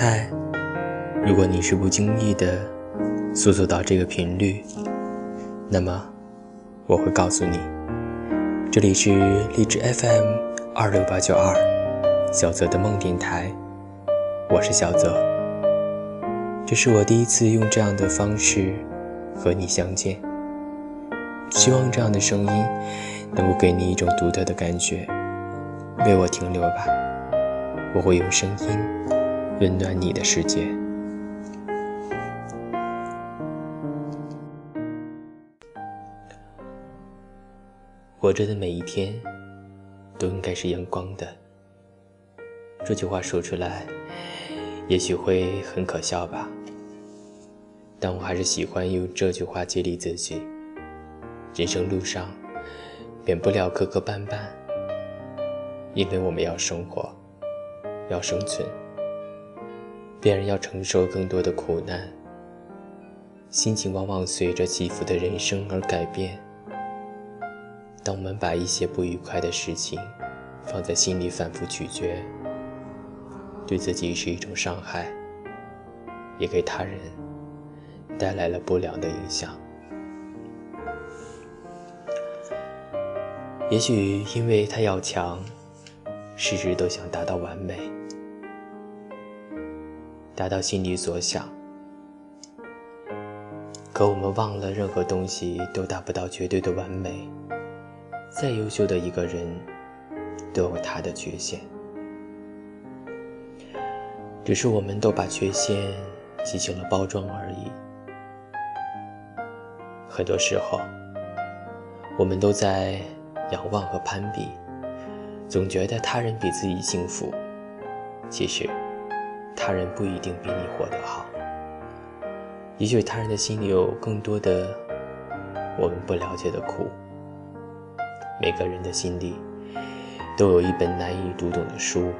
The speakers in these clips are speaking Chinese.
嗨，如果你是不经意的搜索到这个频率，那么我会告诉你，这里是荔枝 FM 二六八九二小泽的梦电台，我是小泽。这是我第一次用这样的方式和你相见，希望这样的声音能够给你一种独特的感觉，为我停留吧，我会用声音。温暖你的世界。活着的每一天都应该是阳光的。这句话说出来，也许会很可笑吧，但我还是喜欢用这句话激励自己。人生路上免不了磕磕绊绊，因为我们要生活，要生存。别人要承受更多的苦难，心情往往随着起伏的人生而改变。当我们把一些不愉快的事情放在心里反复咀嚼，对自己是一种伤害，也给他人带来了不良的影响。也许因为他要强，事事都想达到完美。达到心里所想，可我们忘了，任何东西都达不到绝对的完美。再优秀的一个人，都有他的缺陷，只是我们都把缺陷进行了包装而已。很多时候，我们都在仰望和攀比，总觉得他人比自己幸福，其实。他人不一定比你活得好，也许他人的心里有更多的我们不了解的苦。每个人的心里都有一本难以读懂的书，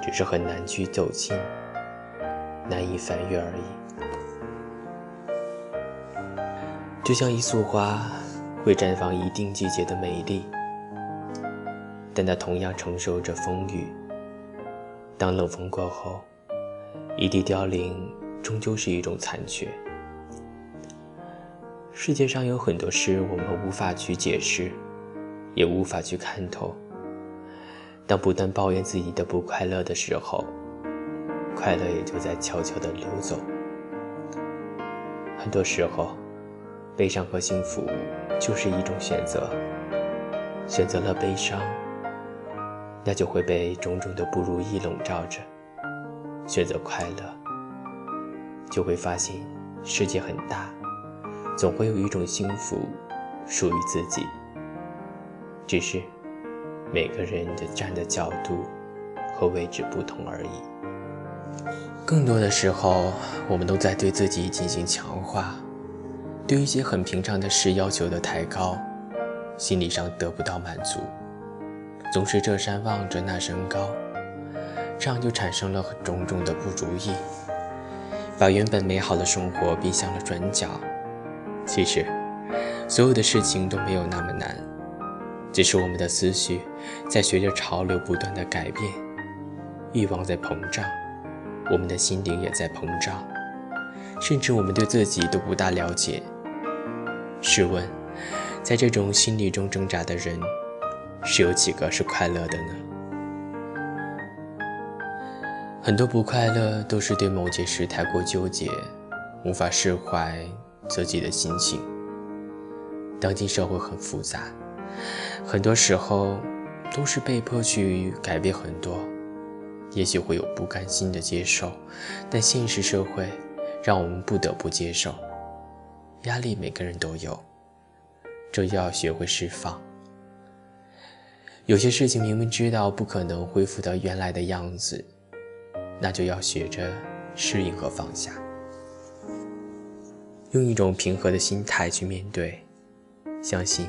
只是很难去走进，难以翻阅而已。就像一束花会绽放一定季节的美丽，但它同样承受着风雨。当冷风过后，一地凋零，终究是一种残缺。世界上有很多事，我们无法去解释，也无法去看透。当不断抱怨自己的不快乐的时候，快乐也就在悄悄地流走。很多时候，悲伤和幸福就是一种选择，选择了悲伤。那就会被种种的不如意笼罩着。选择快乐，就会发现世界很大，总会有一种幸福属于自己。只是每个人的站的角度和位置不同而已。更多的时候，我们都在对自己进行强化，对一些很平常的事要求的太高，心理上得不到满足。总是这山望着那山高，这样就产生了种种的不如意，把原本美好的生活逼向了转角。其实，所有的事情都没有那么难，只是我们的思绪在随着潮流不断的改变，欲望在膨胀，我们的心灵也在膨胀，甚至我们对自己都不大了解。试问，在这种心理中挣扎的人。是有几个是快乐的呢？很多不快乐都是对某件事太过纠结，无法释怀自己的心情。当今社会很复杂，很多时候都是被迫去改变很多，也许会有不甘心的接受，但现实社会让我们不得不接受。压力每个人都有，这就要学会释放。有些事情明明知道不可能恢复到原来的样子，那就要学着适应和放下，用一种平和的心态去面对，相信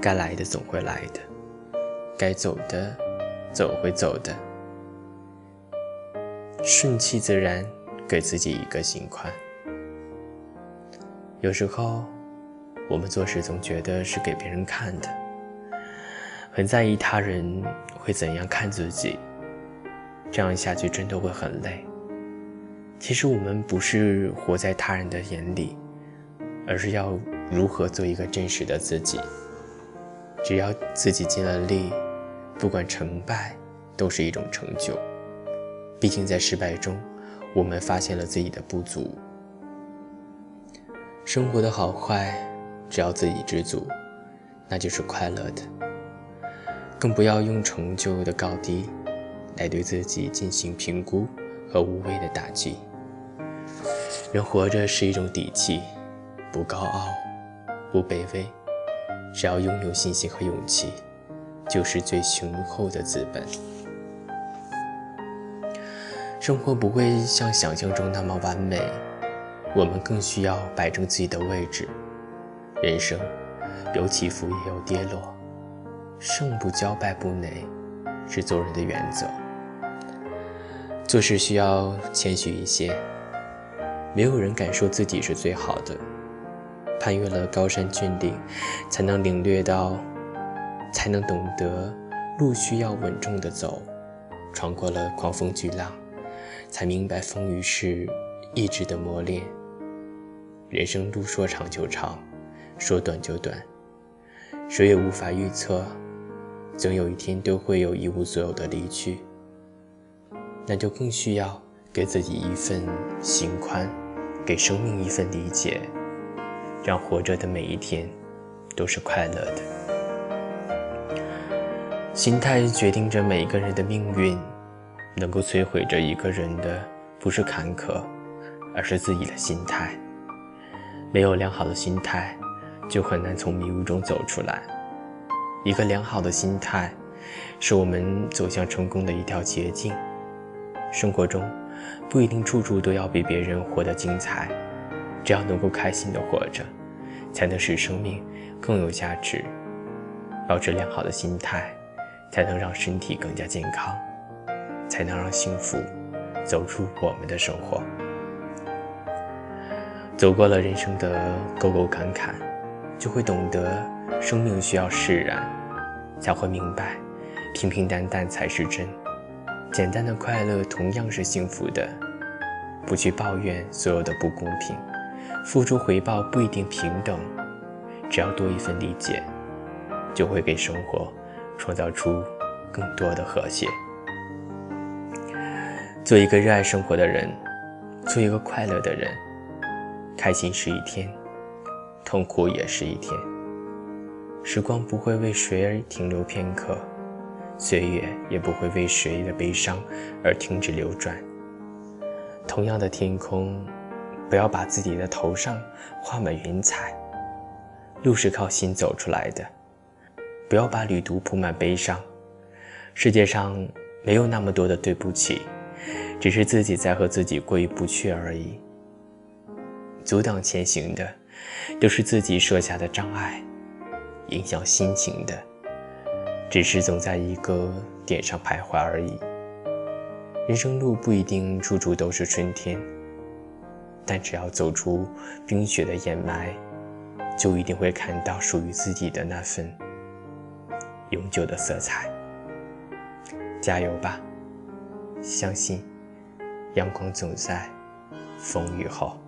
该来的总会来的，该走的总会走的，顺其自然，给自己一个心宽。有时候我们做事总觉得是给别人看的。很在意他人会怎样看自己，这样下去真的会很累。其实我们不是活在他人的眼里，而是要如何做一个真实的自己。只要自己尽了力，不管成败，都是一种成就。毕竟在失败中，我们发现了自己的不足。生活的好坏，只要自己知足，那就是快乐的。更不要用成就的高低来对自己进行评估和无谓的打击。人活着是一种底气，不高傲，不卑微，只要拥有信心和勇气，就是最雄厚的资本。生活不会像想象中那么完美，我们更需要摆正自己的位置。人生有起伏也有跌落，胜不骄，败不馁，是做人的原则。做事需要谦虚一些。没有人敢说自己是最好的。攀越了高山峻岭，才能领略到，才能懂得路需要稳重的走；闯过了狂风巨浪，才明白风雨是意志的磨练。人生路说长就长，说短就短，谁也无法预测，总有一天都会有一无所有的离去。那就更需要给自己一份心宽。给生命一份理解，让活着的每一天都是快乐的。心态决定着每一个人的命运，能够摧毁着一个人的不是坎坷，而是自己的心态。没有良好的心态，就很难从迷雾中走出来。一个良好的心态，是我们走向成功的一条捷径。生活中。不一定处处都要比别人活得精彩，只要能够开心的活着，才能使生命更有价值。保持良好的心态，才能让身体更加健康，才能让幸福走出我们的生活。走过了人生的沟沟坎坎，就会懂得生命需要释然，才会明白平平淡淡才是真。简单的快乐同样是幸福的，不去抱怨所有的不公平，付出回报不一定平等，只要多一份理解，就会给生活创造出更多的和谐。做一个热爱生活的人，做一个快乐的人，开心是一天，痛苦也是一天。时光不会为谁而停留片刻。岁月也不会为谁的悲伤而停止流转。同样的天空，不要把自己的头上画满云彩。路是靠心走出来的，不要把旅途铺满悲伤。世界上没有那么多的对不起，只是自己在和自己过意不去而已。阻挡前行的，都是自己设下的障碍；影响心情的。只是总在一个点上徘徊而已。人生路不一定处处都是春天，但只要走出冰雪的掩埋，就一定会看到属于自己的那份永久的色彩。加油吧，相信阳光总在风雨后。